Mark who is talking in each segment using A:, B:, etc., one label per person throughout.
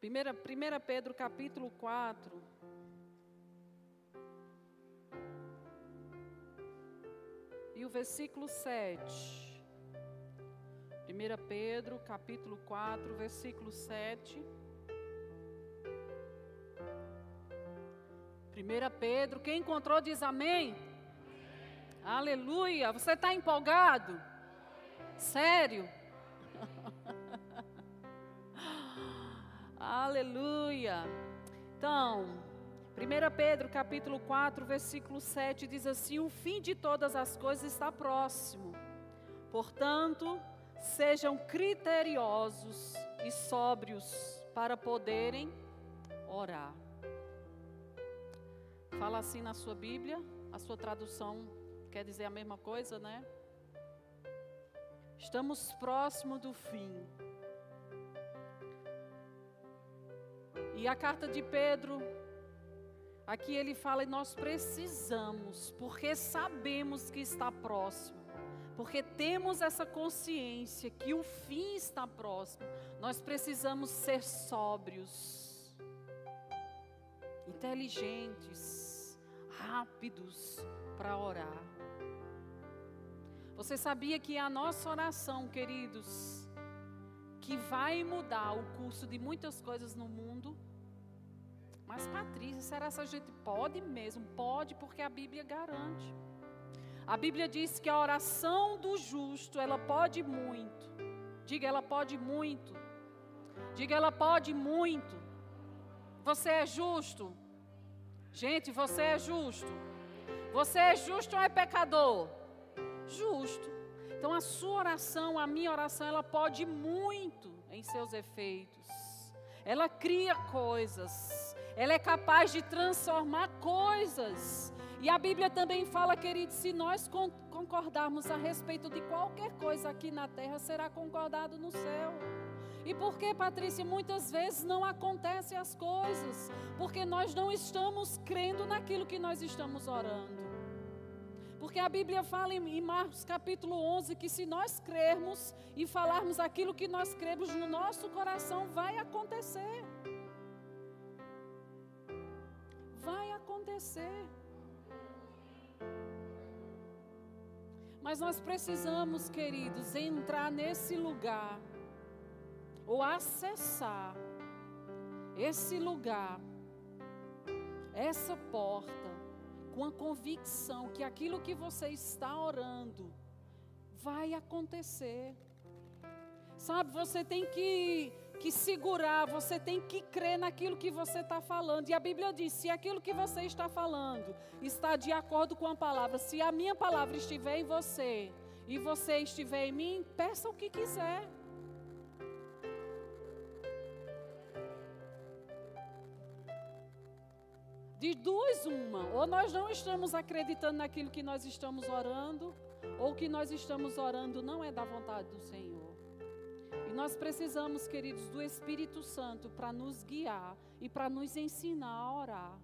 A: Primeira, 1 Pedro capítulo 4. E o versículo 7. 1 Pedro capítulo 4, versículo 7. 1 Pedro, quem encontrou diz amém. Aleluia. Você está empolgado? Sério? Aleluia. Então, 1 Pedro capítulo 4, versículo 7 diz assim: O fim de todas as coisas está próximo. Portanto, sejam criteriosos e sóbrios para poderem orar. Fala assim na sua Bíblia, a sua tradução quer dizer a mesma coisa, né? Estamos próximo do fim. E a carta de Pedro, aqui ele fala, nós precisamos, porque sabemos que está próximo, porque temos essa consciência que o fim está próximo, nós precisamos ser sóbrios, inteligentes, rápidos para orar. Você sabia que a nossa oração, queridos, que vai mudar o curso de muitas coisas no mundo? Mas, Patrícia, será que a gente pode mesmo? Pode, porque a Bíblia garante. A Bíblia diz que a oração do justo, ela pode muito. Diga, ela pode muito. Diga, ela pode muito. Você é justo? Gente, você é justo. Você é justo ou é pecador? justo. Então a sua oração, a minha oração, ela pode muito em seus efeitos. Ela cria coisas. Ela é capaz de transformar coisas. E a Bíblia também fala, querido, se nós concordarmos a respeito de qualquer coisa aqui na terra, será concordado no céu. E por que, Patrícia, muitas vezes não acontecem as coisas? Porque nós não estamos crendo naquilo que nós estamos orando. Porque a Bíblia fala em Marcos capítulo 11 que se nós crermos e falarmos aquilo que nós cremos no nosso coração, vai acontecer. Vai acontecer. Mas nós precisamos, queridos, entrar nesse lugar, ou acessar esse lugar, essa porta, com a convicção que aquilo que você está orando vai acontecer. Sabe, você tem que, que segurar, você tem que crer naquilo que você está falando. E a Bíblia diz: se aquilo que você está falando está de acordo com a palavra, se a minha palavra estiver em você e você estiver em mim, peça o que quiser. De duas, uma. Ou nós não estamos acreditando naquilo que nós estamos orando, ou que nós estamos orando não é da vontade do Senhor. E nós precisamos, queridos, do Espírito Santo para nos guiar e para nos ensinar a orar.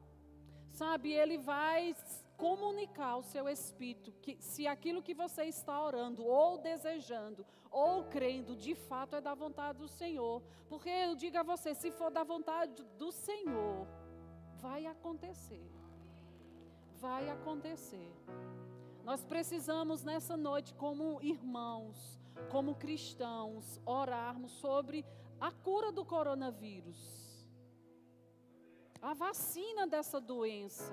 A: Sabe, ele vai comunicar ao seu espírito que se aquilo que você está orando, ou desejando, ou crendo, de fato é da vontade do Senhor. Porque eu digo a você, se for da vontade do Senhor, Vai acontecer. Vai acontecer. Nós precisamos nessa noite, como irmãos, como cristãos, orarmos sobre a cura do coronavírus, a vacina dessa doença.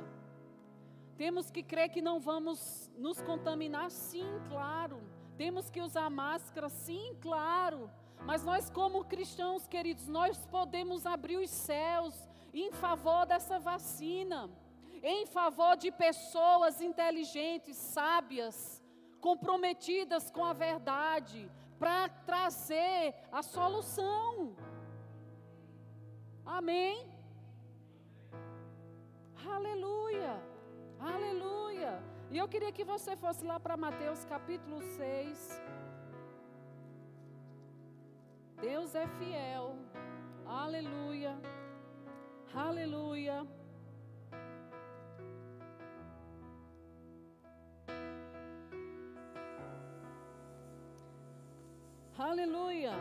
A: Temos que crer que não vamos nos contaminar, sim, claro. Temos que usar máscara, sim, claro. Mas nós, como cristãos, queridos, nós podemos abrir os céus em favor dessa vacina, em favor de pessoas inteligentes, sábias, comprometidas com a verdade, para trazer a solução. Amém? Aleluia, aleluia. E eu queria que você fosse lá para Mateus capítulo 6. Deus é fiel, aleluia. Aleluia.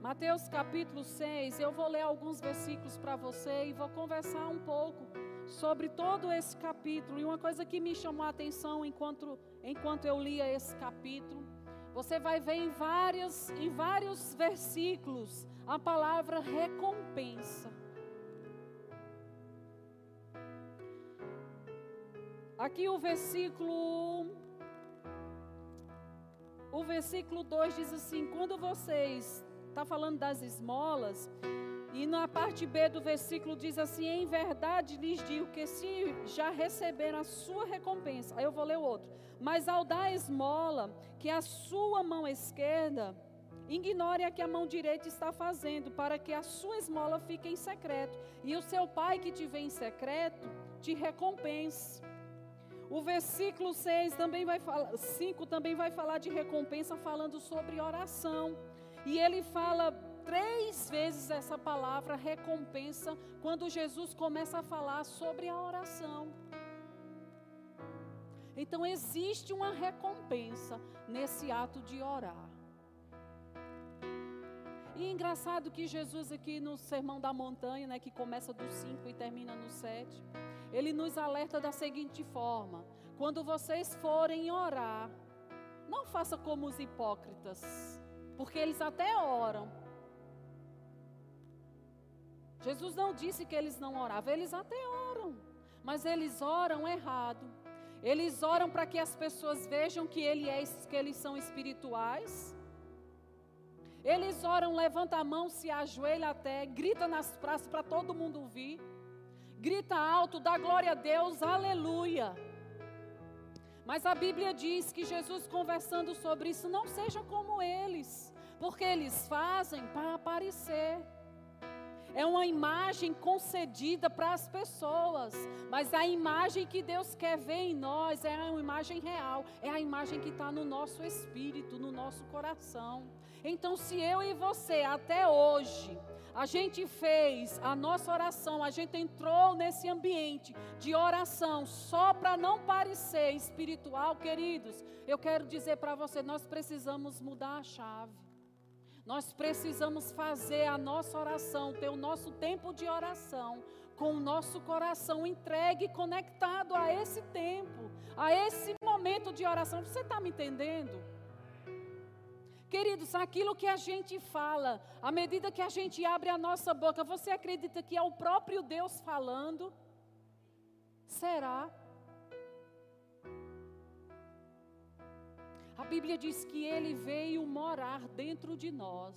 A: Mateus capítulo 6, eu vou ler alguns versículos para você e vou conversar um pouco sobre todo esse capítulo. E uma coisa que me chamou a atenção enquanto, enquanto eu lia esse capítulo, você vai ver em, várias, em vários versículos a palavra recompensa. Aqui o versículo o versículo 2 diz assim: quando vocês está falando das esmolas, e na parte B do versículo diz assim: Em verdade lhes digo que se já receberam a sua recompensa, aí eu vou ler o outro, mas ao dar a esmola, que a sua mão esquerda ignore a que a mão direita está fazendo, para que a sua esmola fique em secreto, e o seu pai que te vê em secreto te recompense. O versículo 6 também vai falar, 5 também vai falar de recompensa, falando sobre oração. E ele fala três vezes essa palavra recompensa quando Jesus começa a falar sobre a oração. Então existe uma recompensa nesse ato de orar. E engraçado que Jesus aqui no Sermão da Montanha, né, que começa do 5 e termina no 7, ele nos alerta da seguinte forma: quando vocês forem orar, não faça como os hipócritas, porque eles até oram. Jesus não disse que eles não oravam, eles até oram, mas eles oram errado. Eles oram para que as pessoas vejam que, ele é, que eles são espirituais. Eles oram, levanta a mão, se ajoelha até, grita nas praças para todo mundo ouvir grita alto, dá glória a Deus, aleluia. Mas a Bíblia diz que Jesus conversando sobre isso, não seja como eles, porque eles fazem para aparecer. É uma imagem concedida para as pessoas, mas a imagem que Deus quer ver em nós é uma imagem real, é a imagem que está no nosso espírito, no nosso coração. Então, se eu e você até hoje a gente fez a nossa oração, a gente entrou nesse ambiente de oração só para não parecer espiritual, queridos. Eu quero dizer para você, nós precisamos mudar a chave. Nós precisamos fazer a nossa oração, ter o nosso tempo de oração com o nosso coração entregue, conectado a esse tempo, a esse momento de oração. Você está me entendendo? Queridos, aquilo que a gente fala, à medida que a gente abre a nossa boca, você acredita que é o próprio Deus falando? Será? A Bíblia diz que ele veio morar dentro de nós.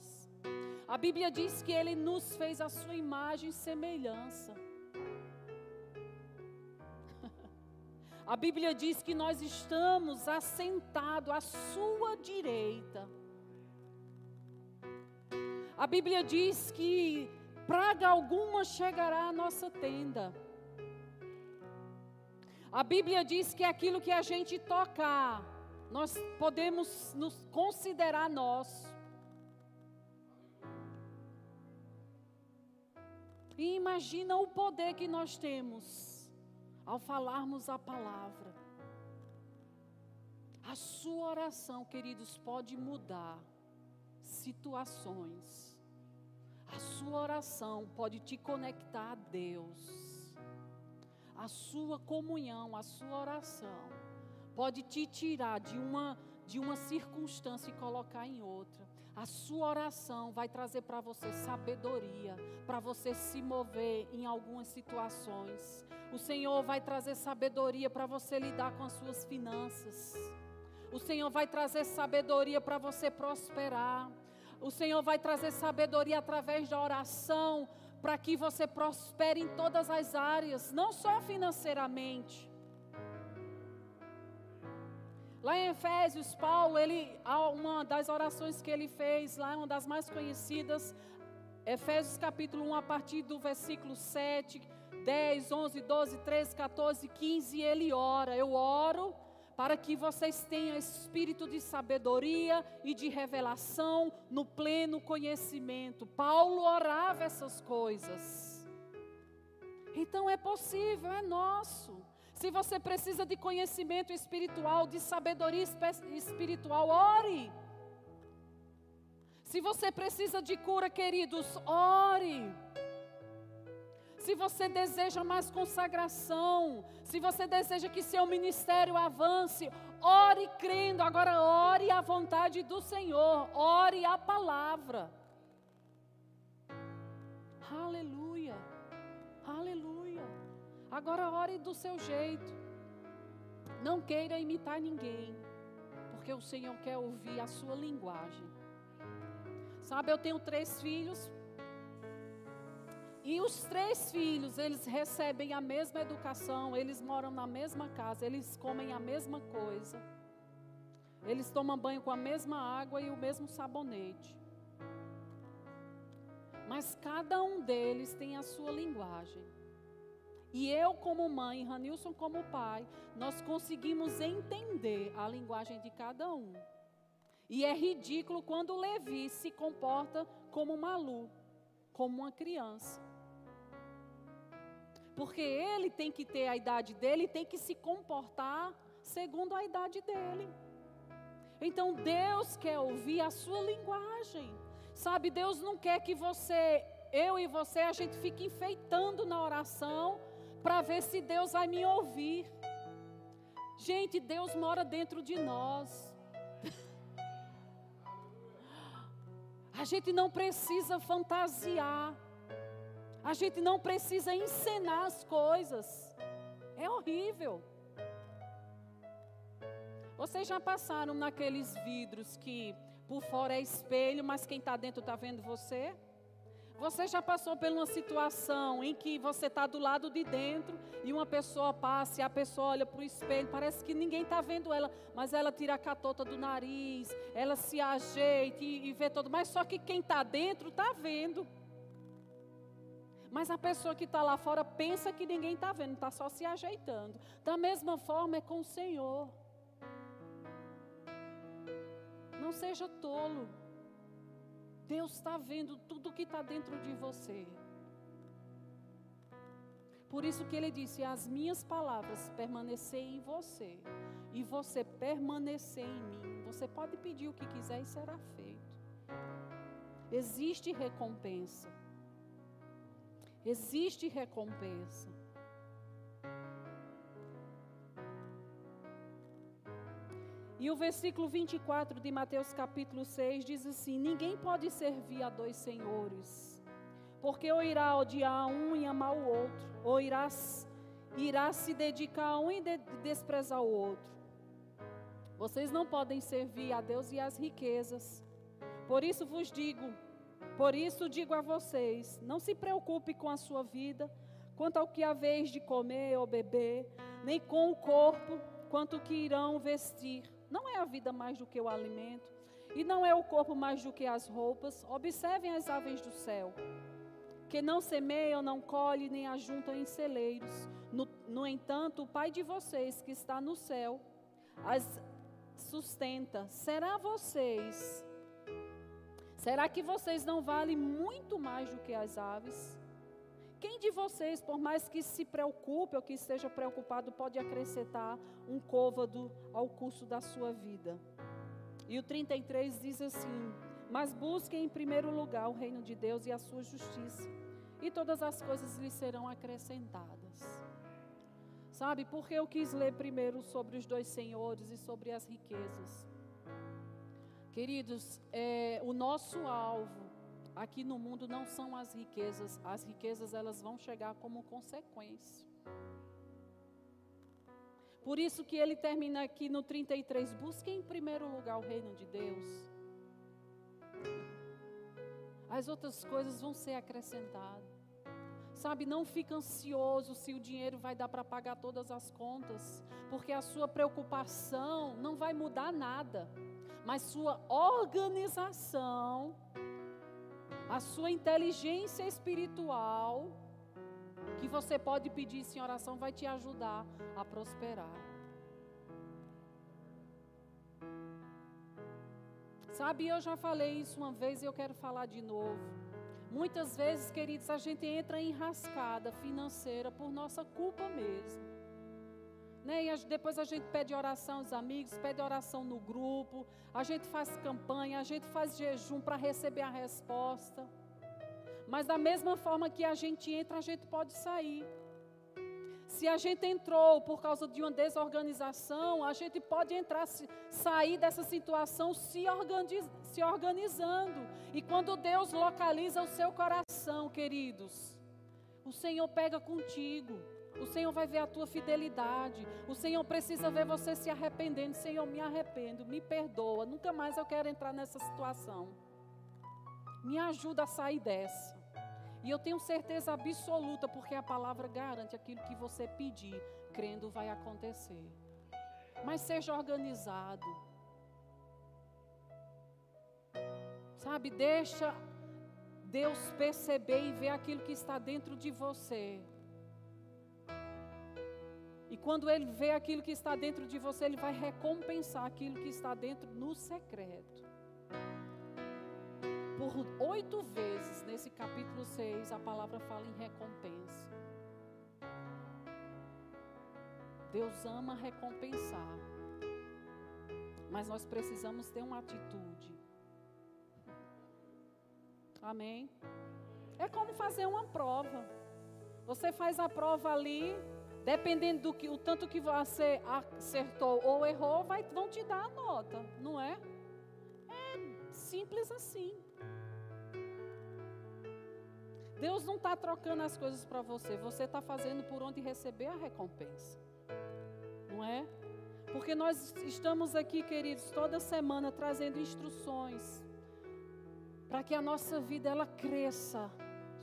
A: A Bíblia diz que ele nos fez a sua imagem e semelhança. A Bíblia diz que nós estamos assentados à sua direita. A Bíblia diz que praga alguma chegará à nossa tenda. A Bíblia diz que aquilo que a gente tocar, nós podemos nos considerar nosso. E imagina o poder que nós temos ao falarmos a palavra. A sua oração, queridos, pode mudar situações. A sua oração pode te conectar a Deus. A sua comunhão, a sua oração pode te tirar de uma de uma circunstância e colocar em outra. A sua oração vai trazer para você sabedoria, para você se mover em algumas situações. O Senhor vai trazer sabedoria para você lidar com as suas finanças. O Senhor vai trazer sabedoria para você prosperar. O Senhor vai trazer sabedoria através da oração para que você prospere em todas as áreas, não só financeiramente. Lá em Efésios, Paulo, ele, uma das orações que ele fez, lá uma das mais conhecidas, Efésios capítulo 1, a partir do versículo 7, 10, 11, 12, 13, 14, 15, ele ora. Eu oro para que vocês tenham espírito de sabedoria e de revelação no pleno conhecimento. Paulo orava essas coisas. Então é possível, é nosso. Se você precisa de conhecimento espiritual, de sabedoria espiritual, ore. Se você precisa de cura, queridos, ore. Se você deseja mais consagração, se você deseja que seu ministério avance, ore crendo. Agora, ore a vontade do Senhor, ore a palavra. Aleluia, aleluia. Agora, ore do seu jeito. Não queira imitar ninguém, porque o Senhor quer ouvir a sua linguagem. Sabe, eu tenho três filhos. E os três filhos, eles recebem a mesma educação, eles moram na mesma casa, eles comem a mesma coisa. Eles tomam banho com a mesma água e o mesmo sabonete. Mas cada um deles tem a sua linguagem. E eu, como mãe, Ranilson, como pai, nós conseguimos entender a linguagem de cada um. E é ridículo quando Levi se comporta como Malu, como uma criança. Porque ele tem que ter a idade dele, tem que se comportar segundo a idade dele. Então Deus quer ouvir a sua linguagem. Sabe, Deus não quer que você, eu e você, a gente fique enfeitando na oração para ver se Deus vai me ouvir. Gente, Deus mora dentro de nós. A gente não precisa fantasiar. A gente não precisa encenar as coisas. É horrível. Vocês já passaram naqueles vidros que por fora é espelho, mas quem está dentro está vendo você? Você já passou por uma situação em que você está do lado de dentro e uma pessoa passa e a pessoa olha para o espelho, parece que ninguém está vendo ela, mas ela tira a catota do nariz, ela se ajeita e, e vê todo, mas só que quem está dentro está vendo. Mas a pessoa que está lá fora pensa que ninguém está vendo, está só se ajeitando. Da mesma forma é com o Senhor. Não seja tolo. Deus está vendo tudo que está dentro de você. Por isso que ele disse: As minhas palavras permanecer em você, e você permanecer em mim. Você pode pedir o que quiser e será feito. Existe recompensa. Existe recompensa. E o versículo 24 de Mateus capítulo 6 diz assim: Ninguém pode servir a dois senhores, porque ou irá odiar um e amar o outro, ou irá, irá se dedicar a um e de, desprezar o outro. Vocês não podem servir a Deus e às riquezas. Por isso vos digo, por isso digo a vocês: não se preocupe com a sua vida, quanto ao que há vez de comer ou beber, nem com o corpo, quanto o que irão vestir. Não é a vida mais do que o alimento, e não é o corpo mais do que as roupas. Observem as aves do céu, que não semeiam, não colhem, nem ajuntam em celeiros. No, no entanto, o Pai de vocês, que está no céu, as sustenta. Será vocês? Será que vocês não valem muito mais do que as aves? Quem de vocês, por mais que se preocupe ou que esteja preocupado, pode acrescentar um côvado ao curso da sua vida? E o 33 diz assim: Mas busquem em primeiro lugar o reino de Deus e a sua justiça, e todas as coisas lhe serão acrescentadas. Sabe, porque eu quis ler primeiro sobre os dois senhores e sobre as riquezas. Queridos, é, o nosso alvo aqui no mundo não são as riquezas, as riquezas elas vão chegar como consequência. Por isso que ele termina aqui no 33, busque em primeiro lugar o reino de Deus. As outras coisas vão ser acrescentadas. Sabe, não fica ansioso se o dinheiro vai dar para pagar todas as contas, porque a sua preocupação não vai mudar nada, mas sua organização a sua inteligência espiritual, que você pode pedir em oração, vai te ajudar a prosperar. Sabe, eu já falei isso uma vez e eu quero falar de novo. Muitas vezes, queridos, a gente entra em rascada financeira por nossa culpa mesmo. Né? E depois a gente pede oração aos amigos, pede oração no grupo, a gente faz campanha, a gente faz jejum para receber a resposta. Mas da mesma forma que a gente entra, a gente pode sair. Se a gente entrou por causa de uma desorganização, a gente pode entrar, sair dessa situação se, organiz, se organizando. E quando Deus localiza o seu coração, queridos, o Senhor pega contigo. O Senhor vai ver a tua fidelidade. O Senhor precisa ver você se arrependendo. Senhor, me arrependo, me perdoa. Nunca mais eu quero entrar nessa situação. Me ajuda a sair dessa. E eu tenho certeza absoluta, porque a palavra garante aquilo que você pedir, crendo vai acontecer. Mas seja organizado. Sabe, deixa Deus perceber e ver aquilo que está dentro de você. E quando Ele vê aquilo que está dentro de você, Ele vai recompensar aquilo que está dentro no secreto. Por oito vezes nesse capítulo 6, a palavra fala em recompensa. Deus ama recompensar. Mas nós precisamos ter uma atitude. Amém? É como fazer uma prova. Você faz a prova ali, dependendo do que o tanto que você acertou ou errou, vai, vão te dar a nota, não é? É simples assim. Deus não está trocando as coisas para você, você está fazendo por onde receber a recompensa, não é? Porque nós estamos aqui, queridos, toda semana trazendo instruções para que a nossa vida ela cresça,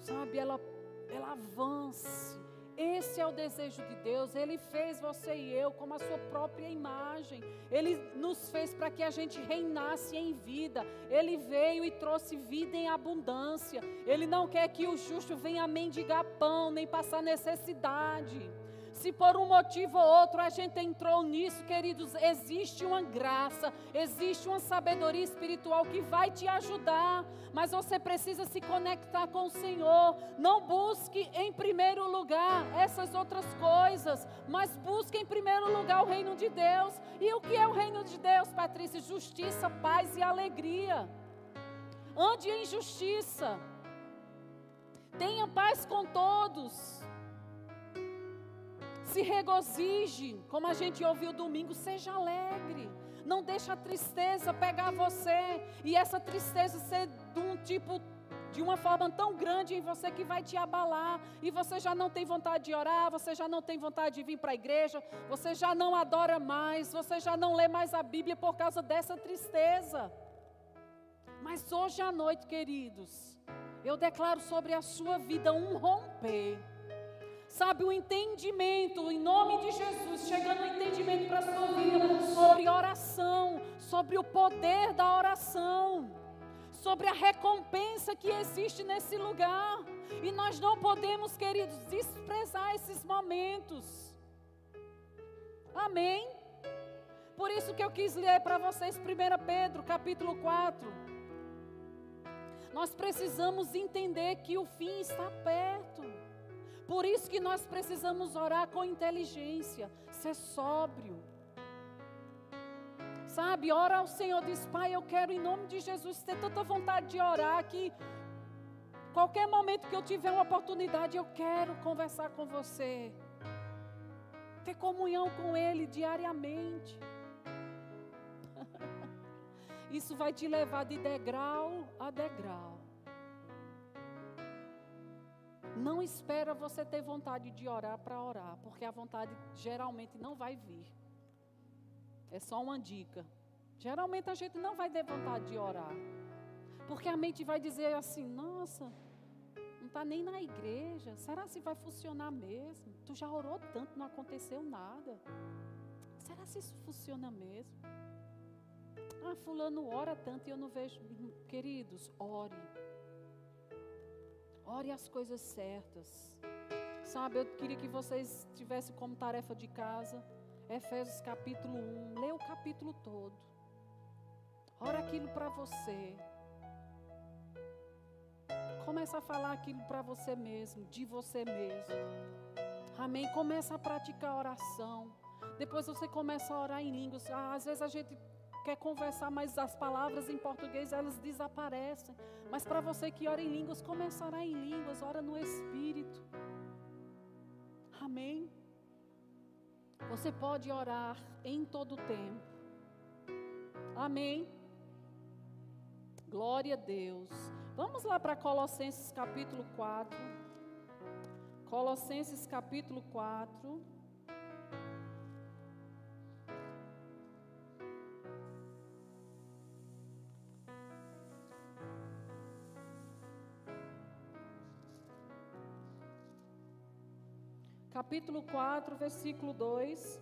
A: sabe? Ela, ela avance. Esse é o desejo de Deus. Ele fez você e eu como a sua própria imagem. Ele nos fez para que a gente reinasse em vida. Ele veio e trouxe vida em abundância. Ele não quer que o justo venha mendigar pão, nem passar necessidade. Se por um motivo ou outro a gente entrou nisso, queridos, existe uma graça, existe uma sabedoria espiritual que vai te ajudar, mas você precisa se conectar com o Senhor. Não busque em primeiro lugar essas outras coisas, mas busque em primeiro lugar o reino de Deus. E o que é o reino de Deus, Patrícia? Justiça, paz e alegria. Ande em justiça. Tenha paz com todos se regozije, como a gente ouviu domingo, seja alegre. Não deixe a tristeza pegar você e essa tristeza ser de um tipo de uma forma tão grande em você que vai te abalar e você já não tem vontade de orar, você já não tem vontade de vir para a igreja, você já não adora mais, você já não lê mais a Bíblia por causa dessa tristeza. Mas hoje à noite, queridos, eu declaro sobre a sua vida um romper sabe, o entendimento, em nome de Jesus, chegando o entendimento para a sua vida sobre oração, sobre o poder da oração, sobre a recompensa que existe nesse lugar. E nós não podemos, queridos, desprezar esses momentos. Amém? Por isso que eu quis ler para vocês 1 Pedro, capítulo 4. Nós precisamos entender que o fim está perto. Por isso que nós precisamos orar com inteligência, ser sóbrio. Sabe, ora ao Senhor, diz, Pai, eu quero em nome de Jesus ter tanta vontade de orar que qualquer momento que eu tiver uma oportunidade, eu quero conversar com você. Ter comunhão com Ele diariamente. Isso vai te levar de degrau a degrau. Não espera você ter vontade de orar para orar, porque a vontade geralmente não vai vir. É só uma dica. Geralmente a gente não vai ter vontade de orar. Porque a mente vai dizer assim: nossa, não está nem na igreja. Será se vai funcionar mesmo? Tu já orou tanto, não aconteceu nada. Será se isso funciona mesmo? Ah, fulano ora tanto e eu não vejo. Queridos, ore. Ore as coisas certas. Sabe, eu queria que vocês tivessem como tarefa de casa Efésios capítulo 1. Lê o capítulo todo. Ora aquilo para você. Começa a falar aquilo para você mesmo, de você mesmo. Amém. Começa a praticar oração. Depois você começa a orar em línguas. Ah, às vezes a gente quer conversar, mas as palavras em português elas desaparecem. Mas para você que ora em línguas, começa a orar em línguas, ora no Espírito. Amém. Você pode orar em todo o tempo. Amém. Glória a Deus. Vamos lá para Colossenses capítulo 4. Colossenses capítulo 4. Capítulo 4, versículo 2.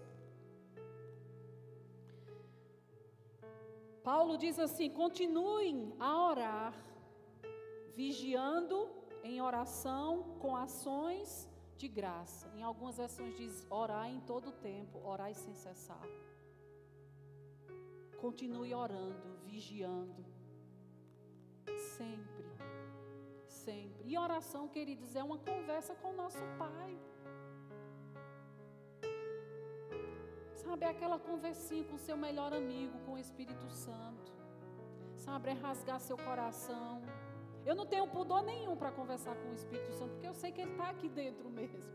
A: Paulo diz assim: continuem a orar, vigiando em oração com ações de graça. Em algumas versões diz orar em todo o tempo, orar sem cessar. Continue orando, vigiando. Sempre. Sempre. E oração, queridos, é uma conversa com o nosso Pai. Sabe, é aquela conversinha com seu melhor amigo, com o Espírito Santo. Sabe, é rasgar seu coração. Eu não tenho pudor nenhum para conversar com o Espírito Santo, porque eu sei que Ele está aqui dentro mesmo.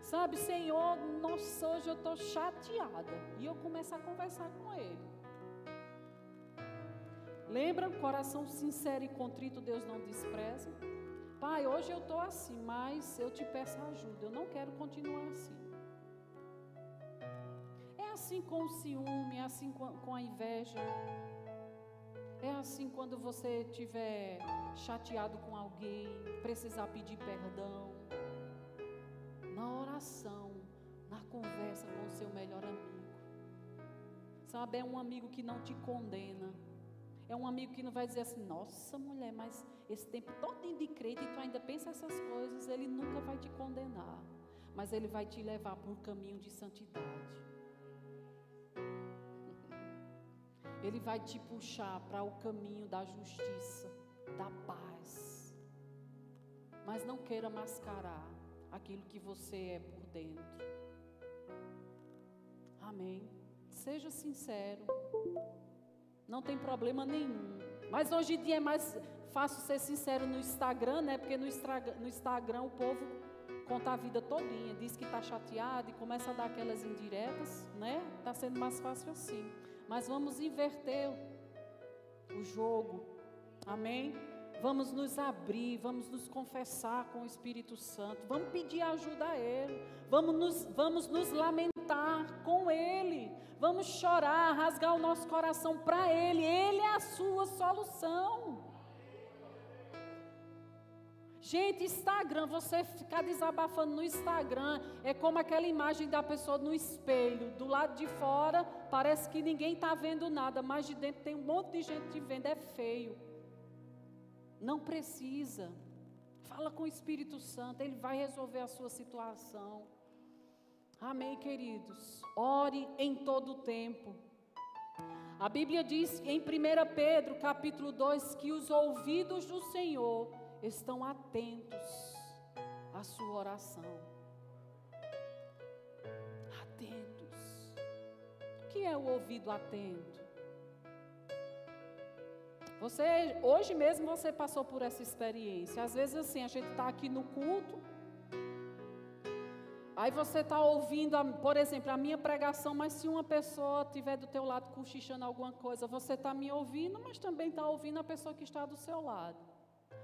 A: Sabe, Senhor, nossa, hoje eu estou chateada. E eu começo a conversar com Ele. Lembra, coração sincero e contrito, Deus não despreza. Pai, hoje eu estou assim, mas eu te peço ajuda. Eu não quero continuar assim assim com o ciúme, é assim com a inveja. É assim quando você estiver chateado com alguém, precisar pedir perdão. Na oração, na conversa com o seu melhor amigo. Sabe, é um amigo que não te condena. É um amigo que não vai dizer assim, nossa mulher, mas esse tempo todo de crente e tu ainda pensa essas coisas, ele nunca vai te condenar. Mas ele vai te levar para um caminho de santidade. Ele vai te puxar para o caminho da justiça, da paz. Mas não queira mascarar aquilo que você é por dentro. Amém. Seja sincero. Não tem problema nenhum. Mas hoje em dia é mais fácil ser sincero no Instagram, né? Porque no no Instagram o povo conta a vida todinha, diz que está chateado e começa a dar aquelas indiretas, né? Está sendo mais fácil assim. Mas vamos inverter o jogo. Amém? Vamos nos abrir, vamos nos confessar com o Espírito Santo, vamos pedir ajuda a Ele, vamos nos, vamos nos lamentar com Ele, vamos chorar, rasgar o nosso coração para Ele, Ele é a sua solução. Gente, Instagram, você ficar desabafando no Instagram, é como aquela imagem da pessoa no espelho. Do lado de fora, parece que ninguém está vendo nada, mas de dentro tem um monte de gente te vendo, é feio. Não precisa. Fala com o Espírito Santo, ele vai resolver a sua situação. Amém, queridos. Ore em todo o tempo. A Bíblia diz em 1 Pedro, capítulo 2, que os ouvidos do Senhor estão atentos à sua oração. Atentos. O que é o ouvido atento? Você, hoje mesmo você passou por essa experiência. Às vezes assim, a gente está aqui no culto, Aí você está ouvindo, por exemplo, a minha pregação, mas se uma pessoa estiver do teu lado cochichando alguma coisa, você está me ouvindo, mas também está ouvindo a pessoa que está do seu lado.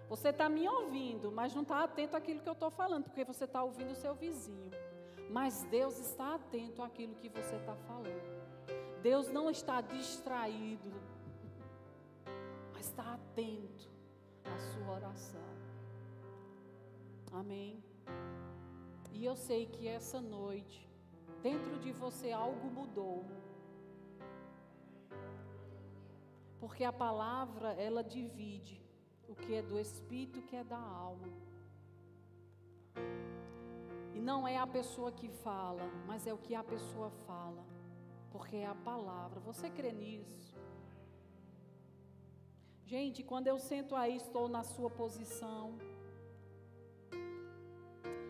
A: Você está me ouvindo, mas não está atento àquilo que eu estou falando, porque você está ouvindo o seu vizinho. Mas Deus está atento àquilo que você está falando. Deus não está distraído, mas está atento à sua oração. Amém. E eu sei que essa noite, dentro de você algo mudou. Porque a palavra, ela divide o que é do espírito, o que é da alma. E não é a pessoa que fala, mas é o que a pessoa fala, porque é a palavra. Você crê nisso? Gente, quando eu sento aí, estou na sua posição.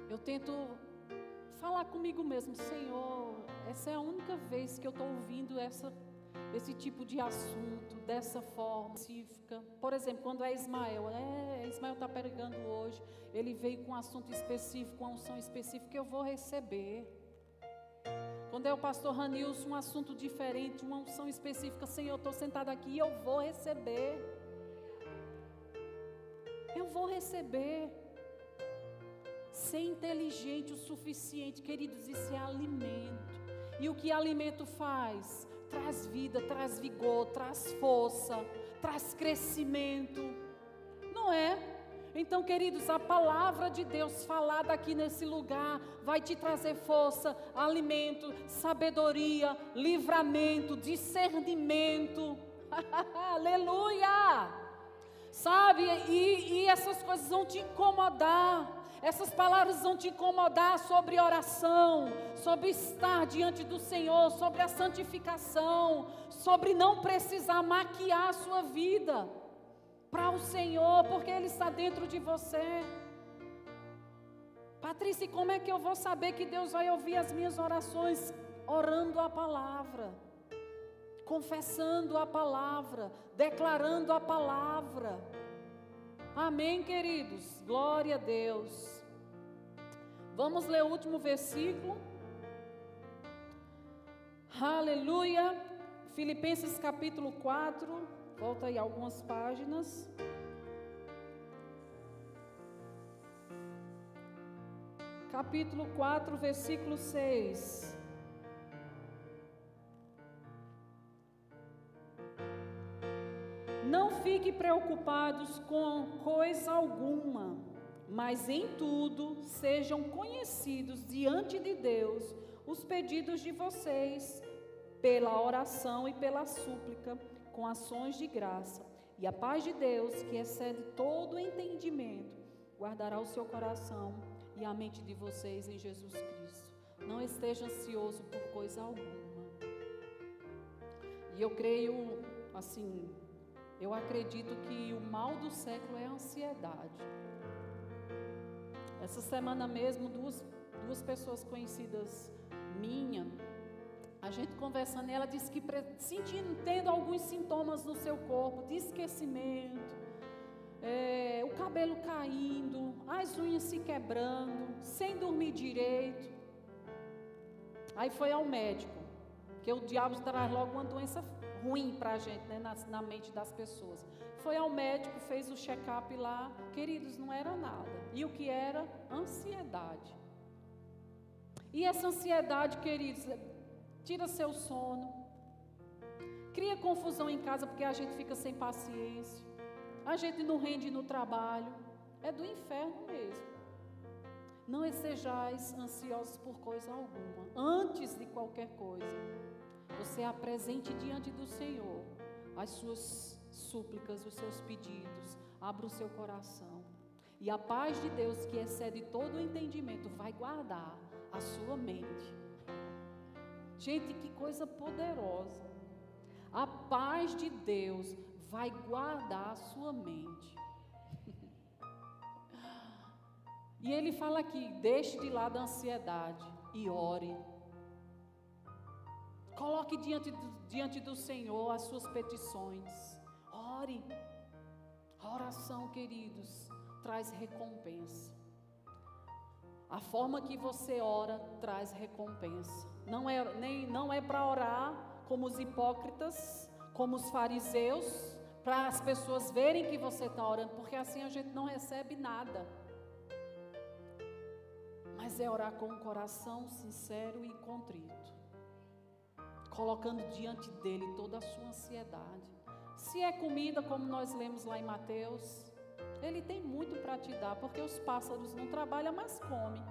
A: Eu tento falar comigo mesmo, Senhor, essa é a única vez que eu estou ouvindo essa, esse tipo de assunto, dessa forma específica. Por exemplo, quando é Ismael, é, Ismael está pregando hoje, ele veio com um assunto específico, uma unção específica, eu vou receber. Quando é o pastor Ranilson, um assunto diferente, uma unção específica, Senhor, eu estou sentado aqui e eu vou receber. Eu vou receber. Ser inteligente o suficiente, queridos, isso é alimento. E o que alimento faz? Traz vida, traz vigor, traz força, traz crescimento. Não é? Então, queridos, a palavra de Deus falada aqui nesse lugar vai te trazer força, alimento, sabedoria, livramento, discernimento. Aleluia! Sabe? E, e essas coisas vão te incomodar. Essas palavras vão te incomodar sobre oração, sobre estar diante do Senhor, sobre a santificação, sobre não precisar maquiar a sua vida para o Senhor, porque Ele está dentro de você. Patrícia, como é que eu vou saber que Deus vai ouvir as minhas orações? Orando a palavra, confessando a palavra, declarando a palavra. Amém, queridos? Glória a Deus. Vamos ler o último versículo. Aleluia. Filipenses capítulo 4. Volta aí algumas páginas. Capítulo 4, versículo 6. Não fique preocupados com coisa alguma, mas em tudo sejam conhecidos diante de Deus os pedidos de vocês, pela oração e pela súplica com ações de graça. E a paz de Deus, que excede todo entendimento, guardará o seu coração e a mente de vocês em Jesus Cristo. Não esteja ansioso por coisa alguma. E eu creio, assim, eu acredito que o mal do século é a ansiedade. Essa semana mesmo, duas, duas pessoas conhecidas minha a gente conversando, ela disse que sentindo, tendo alguns sintomas no seu corpo, de esquecimento, é, o cabelo caindo, as unhas se quebrando, sem dormir direito. Aí foi ao médico, que o diabo traz logo uma doença ruim para a gente, né, na, na mente das pessoas. Foi ao médico, fez o check-up lá, queridos, não era nada. E o que era? Ansiedade. E essa ansiedade, queridos, tira seu sono, cria confusão em casa porque a gente fica sem paciência, a gente não rende no trabalho, é do inferno mesmo. Não sejais ansiosos por coisa alguma, antes de qualquer coisa, você apresente diante do Senhor as suas súplicas, os seus pedidos, abra o seu coração. E a paz de Deus, que excede todo o entendimento, vai guardar a sua mente Gente, que coisa poderosa. A paz de Deus vai guardar a sua mente. e ele fala aqui: deixe de lado a ansiedade e ore. Coloque diante do, diante do Senhor as suas petições. Ore. A oração, queridos, traz recompensa. A forma que você ora traz recompensa. Não é, nem, não é para orar como os hipócritas, como os fariseus, para as pessoas verem que você está orando, porque assim a gente não recebe nada. Mas é orar com um coração sincero e contrito, colocando diante dele toda a sua ansiedade. Se é comida, como nós lemos lá em Mateus, ele tem muito para te dar, porque os pássaros não trabalham, mas comem.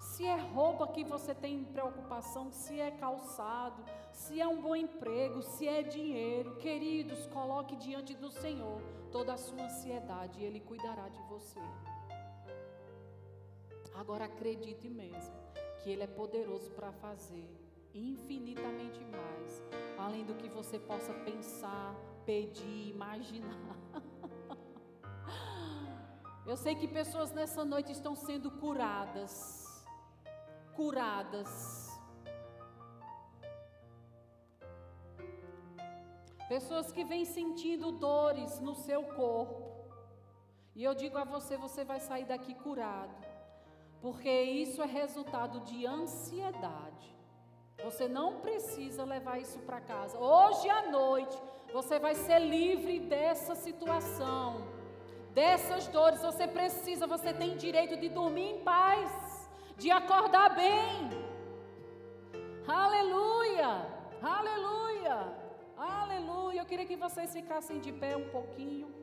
A: Se é roupa que você tem preocupação, se é calçado, se é um bom emprego, se é dinheiro, queridos, coloque diante do Senhor toda a sua ansiedade e Ele cuidará de você. Agora acredite mesmo que Ele é poderoso para fazer infinitamente mais, além do que você possa pensar, pedir, imaginar. Eu sei que pessoas nessa noite estão sendo curadas curadas. Pessoas que vêm sentindo dores no seu corpo. E eu digo a você, você vai sair daqui curado. Porque isso é resultado de ansiedade. Você não precisa levar isso para casa. Hoje à noite, você vai ser livre dessa situação, dessas dores. Você precisa, você tem direito de dormir em paz, de acordar bem. Aleluia, aleluia, aleluia. Eu queria que vocês ficassem de pé um pouquinho.